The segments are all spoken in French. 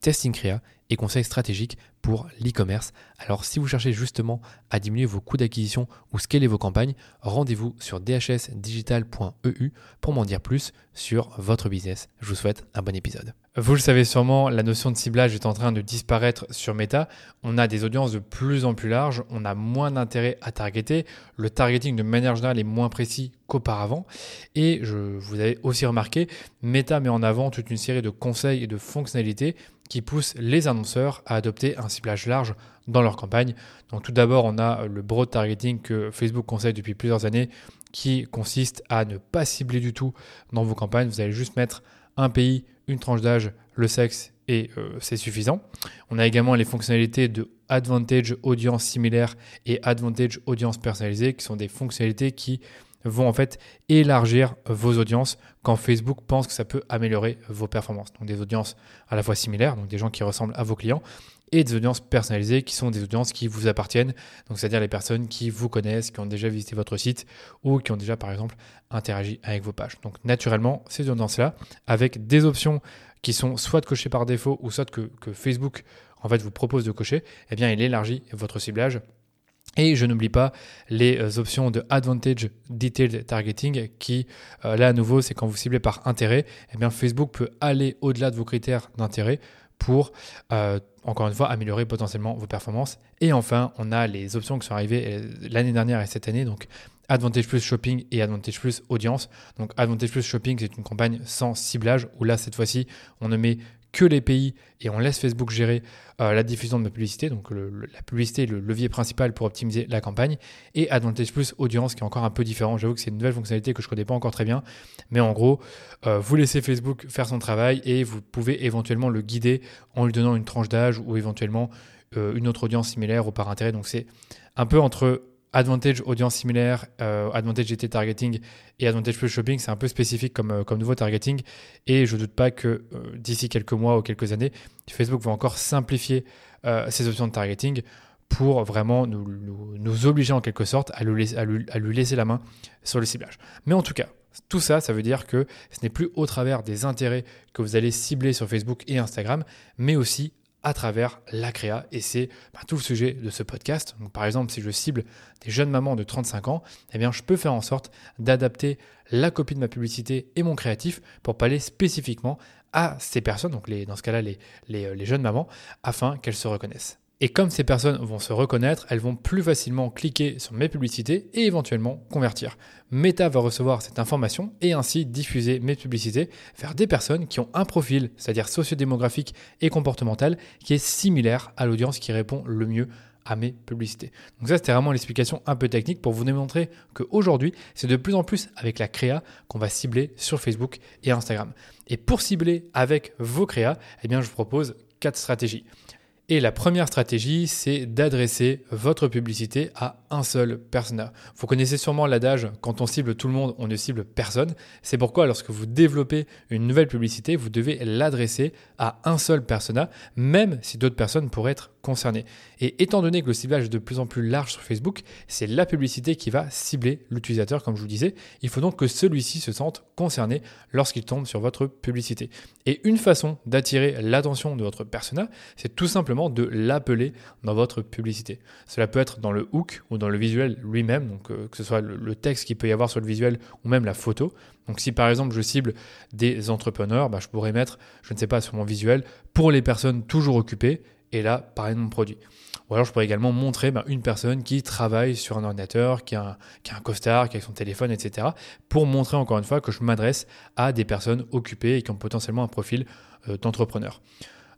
testing créa et conseils stratégiques pour l'e-commerce. Alors si vous cherchez justement à diminuer vos coûts d'acquisition ou scaler vos campagnes, rendez-vous sur dhsdigital.eu pour m'en dire plus sur votre business. Je vous souhaite un bon épisode. Vous le savez sûrement, la notion de ciblage est en train de disparaître sur Meta. On a des audiences de plus en plus larges, on a moins d'intérêt à targeter, le targeting de manière générale est moins précis qu'auparavant. Et je vous avez aussi remarqué, Meta met en avant toute une série de conseils et de fonctionnalités qui poussent les annonceurs à adopter un ciblage large dans leur campagne. Donc tout d'abord, on a le broad targeting que Facebook conseille depuis plusieurs années qui consiste à ne pas cibler du tout dans vos campagnes. Vous allez juste mettre un pays, une tranche d'âge, le sexe et euh, c'est suffisant. On a également les fonctionnalités de Advantage Audience similaire et Advantage Audience personnalisée qui sont des fonctionnalités qui vont en fait élargir vos audiences quand Facebook pense que ça peut améliorer vos performances. Donc des audiences à la fois similaires, donc des gens qui ressemblent à vos clients, et des audiences personnalisées qui sont des audiences qui vous appartiennent, c'est-à-dire les personnes qui vous connaissent, qui ont déjà visité votre site ou qui ont déjà par exemple interagi avec vos pages. Donc naturellement, ces audiences-là, avec des options qui sont soit cochées par défaut ou soit que, que Facebook en fait vous propose de cocher, eh bien il élargit votre ciblage et je n'oublie pas les euh, options de Advantage Detailed Targeting qui, euh, là à nouveau, c'est quand vous ciblez par intérêt, eh bien Facebook peut aller au-delà de vos critères d'intérêt pour, euh, encore une fois, améliorer potentiellement vos performances. Et enfin, on a les options qui sont arrivées l'année dernière et cette année, donc Advantage Plus Shopping et Advantage Plus Audience. Donc Advantage Plus Shopping, c'est une campagne sans ciblage, où là, cette fois-ci, on ne met que les pays et on laisse Facebook gérer euh, la diffusion de ma publicité. Donc la publicité est le levier principal pour optimiser la campagne. Et Advantage Plus Audience qui est encore un peu différent. J'avoue que c'est une nouvelle fonctionnalité que je ne connais pas encore très bien. Mais en gros, euh, vous laissez Facebook faire son travail et vous pouvez éventuellement le guider en lui donnant une tranche d'âge ou éventuellement euh, une autre audience similaire ou par intérêt. Donc c'est un peu entre Advantage audience similaire, euh, Advantage GT targeting et Advantage plus shopping, c'est un peu spécifique comme, euh, comme nouveau targeting. Et je ne doute pas que euh, d'ici quelques mois ou quelques années, Facebook va encore simplifier ses options de targeting pour vraiment nous, nous, obliger en quelque sorte à lui laisser la main sur le ciblage. Mais en tout cas, tout ça, ça veut dire que ce n'est plus au travers des intérêts que vous allez cibler sur Facebook et Instagram, mais aussi à travers la créa. Et c'est bah, tout le sujet de ce podcast. Par exemple, si je cible des jeunes mamans de 35 ans, eh bien, je peux faire en sorte d'adapter la copie de ma publicité et mon créatif pour parler spécifiquement à ces personnes, donc dans ce cas-là, les, les jeunes mamans, afin qu'elles se reconnaissent. Et comme ces personnes vont se reconnaître, elles vont plus facilement cliquer sur mes publicités et éventuellement convertir. Meta va recevoir cette information et ainsi diffuser mes publicités vers des personnes qui ont un profil, c'est-à-dire sociodémographique et comportemental, qui est similaire à l'audience qui répond le mieux à mes publicités. Donc ça, c'était vraiment l'explication un peu technique pour vous démontrer qu'aujourd'hui, c'est de plus en plus avec la créa qu'on va cibler sur Facebook et Instagram. Et pour cibler avec vos créas, eh bien, je vous propose quatre stratégies. Et la première stratégie, c'est d'adresser votre publicité à un seul persona. Vous connaissez sûrement l'adage quand on cible tout le monde, on ne cible personne. C'est pourquoi lorsque vous développez une nouvelle publicité, vous devez l'adresser à un seul persona, même si d'autres personnes pourraient être concernées. Et étant donné que le ciblage est de plus en plus large sur Facebook, c'est la publicité qui va cibler l'utilisateur, comme je vous disais. Il faut donc que celui-ci se sente concerné lorsqu'il tombe sur votre publicité. Et une façon d'attirer l'attention de votre persona, c'est tout simplement de l'appeler dans votre publicité. Cela peut être dans le hook ou dans le visuel lui-même, donc euh, que ce soit le, texte qu'il peut y avoir sur le visuel ou même la photo. Donc si par exemple je cible des entrepreneurs, bah, je pourrais mettre, je ne sais pas, sur mon visuel, pour les personnes toujours occupées, et là, parler de mon produit. Ou alors je pourrais également montrer ben, une personne qui travaille sur un ordinateur, qui a un, costard, qui a son téléphone, etc. Pour montrer encore une fois que je m'adresse à des personnes occupées et qui ont potentiellement un profil euh, d'entrepreneur.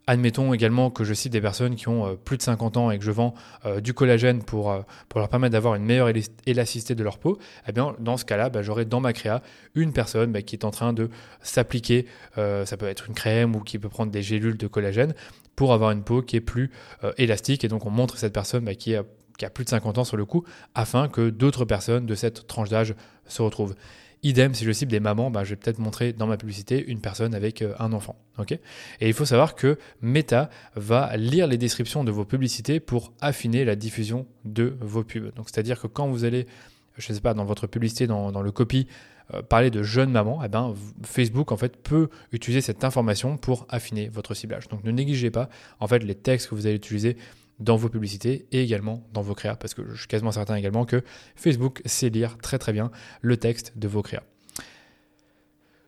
Admettons également que je cite des personnes qui ont euh, plus de 50 ans et que je vends euh, du collagène pour, euh, pour leur permettre d'avoir une meilleure élasticité de leur peau. Eh bien, dans ce cas-là, bah, j'aurai dans ma créa une personne bah, qui est en train de s'appliquer, ça peut être une crème ou qui peut prendre des gélules de collagène pour avoir une peau qui est plus élastique. Et donc, on montre cette personne bah, qui, a, qui a plus de 50 ans sur le coup afin que d'autres personnes de cette tranche d'âge se retrouvent. Idem, si je cible des mamans, bah, je vais peut-être montrer dans ma publicité une personne avec euh, un enfant. et il faut savoir que Meta va lire les descriptions de vos publicités pour affiner la diffusion de vos pubs. Donc, c'est-à-dire que quand vous allez, je ne sais pas, dans votre publicité, dans, le copy, euh, parler de jeunes mamans, eh ben, Facebook en fait peut utiliser cette information pour affiner votre ciblage. Donc ne négligez pas en fait les textes que vous allez utiliser dans vos publicités et également dans vos créas, parce que je suis quasiment certain également que Facebook sait lire très très bien le texte de vos créas.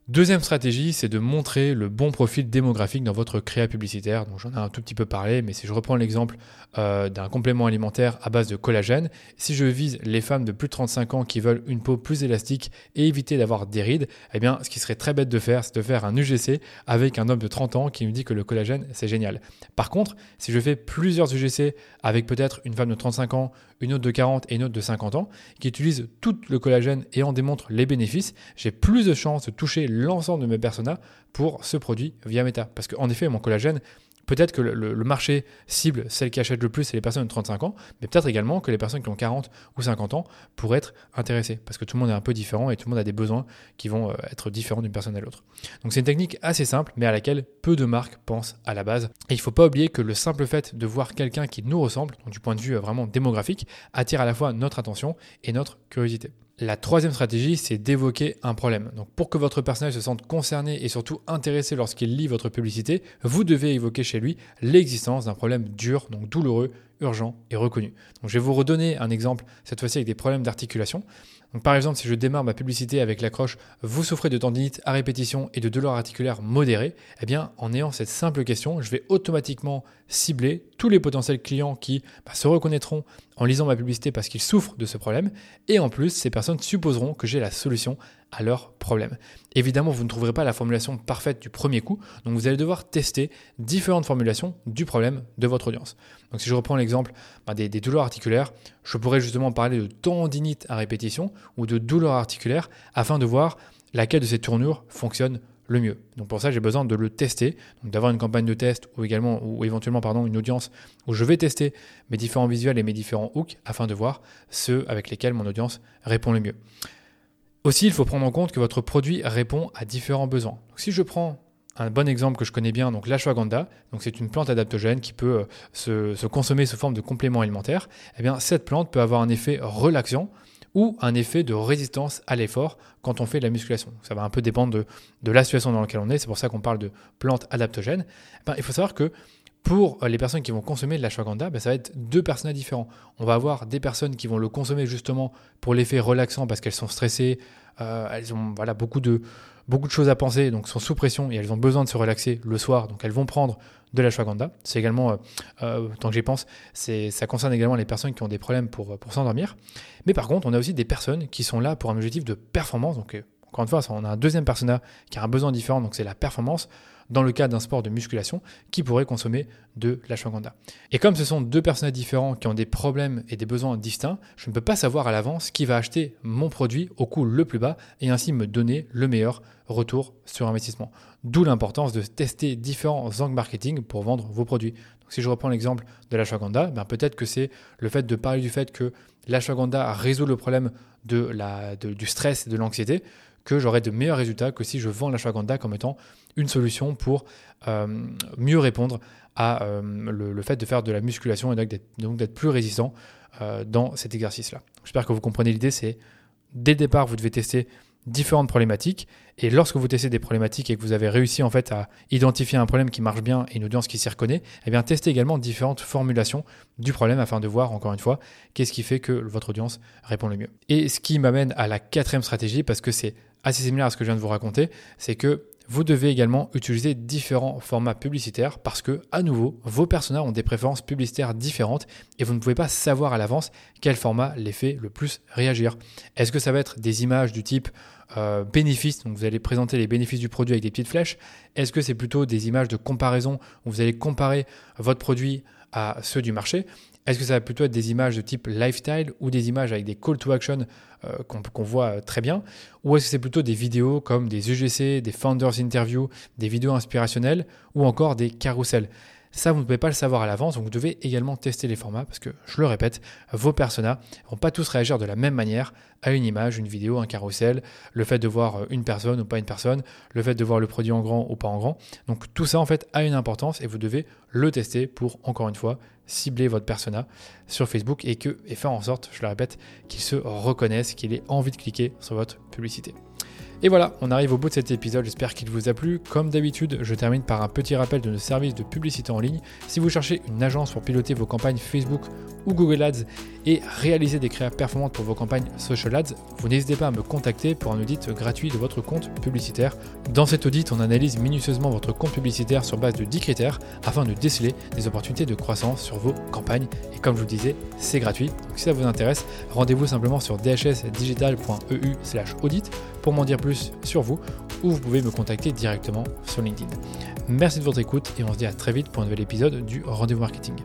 Deuxième stratégie, c'est de montrer le bon profil démographique dans votre créa publicitaire. Donc j'en ai un tout petit peu parlé, mais si je reprends l'exemple euh, d'un complément alimentaire à base de collagène, si je vise les femmes de plus de 35 ans qui veulent une peau plus élastique et éviter d'avoir des rides, eh bien ce qui serait très bête de faire, c'est de faire un UGC avec un homme de 30 ans qui me dit que le collagène c'est génial. Par contre, si je fais plusieurs UGC avec peut-être une femme de 35 ans, une autre de 40 et une autre de 50 ans, qui utilisent tout le collagène et en démontrent les bénéfices, j'ai plus de chances de toucher l'ensemble de mes personas pour ce produit via Meta. Parce qu'en effet, mon collagène, Peut-être que le, marché cible, celle qui achète le plus, c'est les personnes de 35 ans, mais peut-être également que les personnes qui ont 40 ou 50 ans pourraient être intéressées, parce que tout le monde est un peu différent et tout le monde a des besoins qui vont euh, être différents d'une personne à l'autre. Donc c'est une technique assez simple, mais à laquelle peu de marques pensent à la base. Et il ne faut pas oublier que le simple fait de voir quelqu'un qui nous ressemble, du point de vue euh, vraiment démographique, attire à la fois notre attention et notre curiosité. La troisième stratégie, c'est d'évoquer un problème. Donc pour que votre personnage se sente concerné et surtout intéressé lorsqu'il lit votre publicité, vous devez évoquer chez lui l'existence d'un problème dur, donc douloureux, urgent et reconnu. Donc je vais vous redonner un exemple, cette fois-ci avec des problèmes d'articulation par exemple, si je démarre ma publicité avec l'accroche Vous souffrez de tendinite à répétition et de douleurs articulaires modérées, eh bien, en ayant cette simple question, je vais automatiquement cibler tous les potentiels clients qui bah, se reconnaîtront en lisant ma publicité parce qu'ils souffrent de ce problème. Et en plus, ces personnes supposeront que j'ai la solution à leur problème. Évidemment, vous ne trouverez pas la formulation parfaite du premier coup, donc vous allez devoir tester différentes formulations du problème de votre audience. Donc si je reprends l'exemple bah, des, des, douleurs articulaires, je pourrais justement parler de tendinite à répétition ou de douleurs articulaires afin de voir laquelle de ces tournures fonctionne le mieux. Donc pour ça, j'ai besoin de le tester, d'avoir une campagne de test ou également ou éventuellement pardon, une audience où je vais tester mes différents visuels et mes différents hooks afin de voir ceux avec lesquels mon audience répond le mieux. Aussi, il faut prendre en compte que votre produit répond à différents besoins. Si je prends un bon exemple que je connais bien, donc l'ashwagandha, donc c'est une plante adaptogène qui peut euh, se, consommer sous forme de complément alimentaire. Eh bien, cette plante peut avoir un effet relaxant ou un effet de résistance à l'effort quand on fait de la musculation. Ça va un peu dépendre de, la situation dans laquelle on est, c'est pour ça qu'on parle de plantes adaptogènes. Eh ben, il faut savoir que pour les personnes qui vont consommer de l'ashwagandha, ben, ça va être deux personnages différents. On va avoir des personnes qui vont le consommer justement pour l'effet relaxant parce qu'elles sont stressées, euh, elles ont voilà, beaucoup, de, beaucoup de choses à penser, donc sont sous pression et elles ont besoin de se relaxer le soir, donc elles vont prendre de l'ashwagandha. C'est également, euh, euh, tant que j'y pense, ça concerne également les personnes qui ont des problèmes pour, pour s'endormir. Mais par contre, on a aussi des personnes qui sont là pour un objectif de performance. Donc, encore une fois, on a un deuxième persona qui a un besoin différent, donc c'est la performance dans le cas d'un sport de musculation qui pourrait consommer de l'ashwagandha. Et comme ce sont deux personnages différents qui ont des problèmes et des besoins distincts, je ne peux pas savoir à l'avance qui va acheter mon produit au coût le plus bas et ainsi me donner le meilleur retour sur investissement. D'où l'importance de tester différents angles marketing pour vendre vos produits. Donc si je reprends l'exemple de l'ashwagandha, ben peut-être que c'est le fait de parler du fait que l'ashwagandha résout le problème de la, du stress et de l'anxiété que j'aurai de meilleurs résultats que si je vends l'ashwagandha comme étant une solution pour euh, mieux répondre à euh, le, fait de faire de la musculation et donc d'être plus résistant euh, dans cet exercice-là. J'espère que vous comprenez l'idée, c'est dès le départ, vous devez tester différentes problématiques. Et lorsque vous testez des problématiques et que vous avez réussi en fait à identifier un problème qui marche bien et une audience qui s'y reconnaît, eh bien testez également différentes formulations du problème afin de voir encore une fois qu'est-ce qui fait que votre audience répond le mieux. Et ce qui m'amène à la quatrième stratégie parce que c'est assez similaire à ce que je viens de vous raconter, c'est que Vous devez également utiliser différents formats publicitaires parce que, à nouveau, vos personas ont des préférences publicitaires différentes et vous ne pouvez pas savoir à l'avance quel format les fait le plus réagir. Est-ce que ça va être des images du type euh, bénéfices, donc vous allez présenter les bénéfices du produit avec des petites flèches? Est-ce que c'est plutôt des images de comparaison où vous allez comparer votre produit à ceux du marché. Est-ce que ça va plutôt être des images de type lifestyle ou des images avec des call to action euh, qu'on voit très bien? Ou est-ce que c'est plutôt des vidéos comme des UGC, des founders interviews, des vidéos inspirationnelles ou encore des carousels? Ça, vous ne pouvez pas le savoir à l'avance, donc vous devez également tester les formats parce que, je le répète, vos personas ne vont pas tous réagir de la même manière à une image, une vidéo, un carrousel, le fait de voir une personne ou pas une personne, le fait de voir le produit en grand ou pas en grand. Donc tout ça, en fait, a une importance et vous devez le tester pour, encore une fois, cibler votre persona sur Facebook et, que, et faire en sorte, je le répète, qu'il se reconnaisse, qu'il ait envie de cliquer sur votre publicité. Et voilà, on arrive au bout de cet épisode, j'espère qu'il vous a plu. Comme d'habitude, je termine par un petit rappel de nos services de publicité en ligne. Si vous cherchez une agence pour piloter vos campagnes Facebook ou Google Ads et réaliser des créas performantes pour vos campagnes Social Ads, vous n'hésitez pas à me contacter pour un audit gratuit de votre compte publicitaire. Dans cet audit, on analyse minutieusement votre compte publicitaire sur base de 10 critères afin de déceler des opportunités de croissance sur vos campagnes. Et comme je vous disais, c'est gratuit. Donc si ça vous intéresse, rendez-vous simplement sur dhsdigital.eu/audit pour m'en dire sur vous ou vous pouvez me contacter directement sur LinkedIn. Merci de votre écoute et on se dit à très vite pour un nouvel épisode du Rendez-vous Marketing.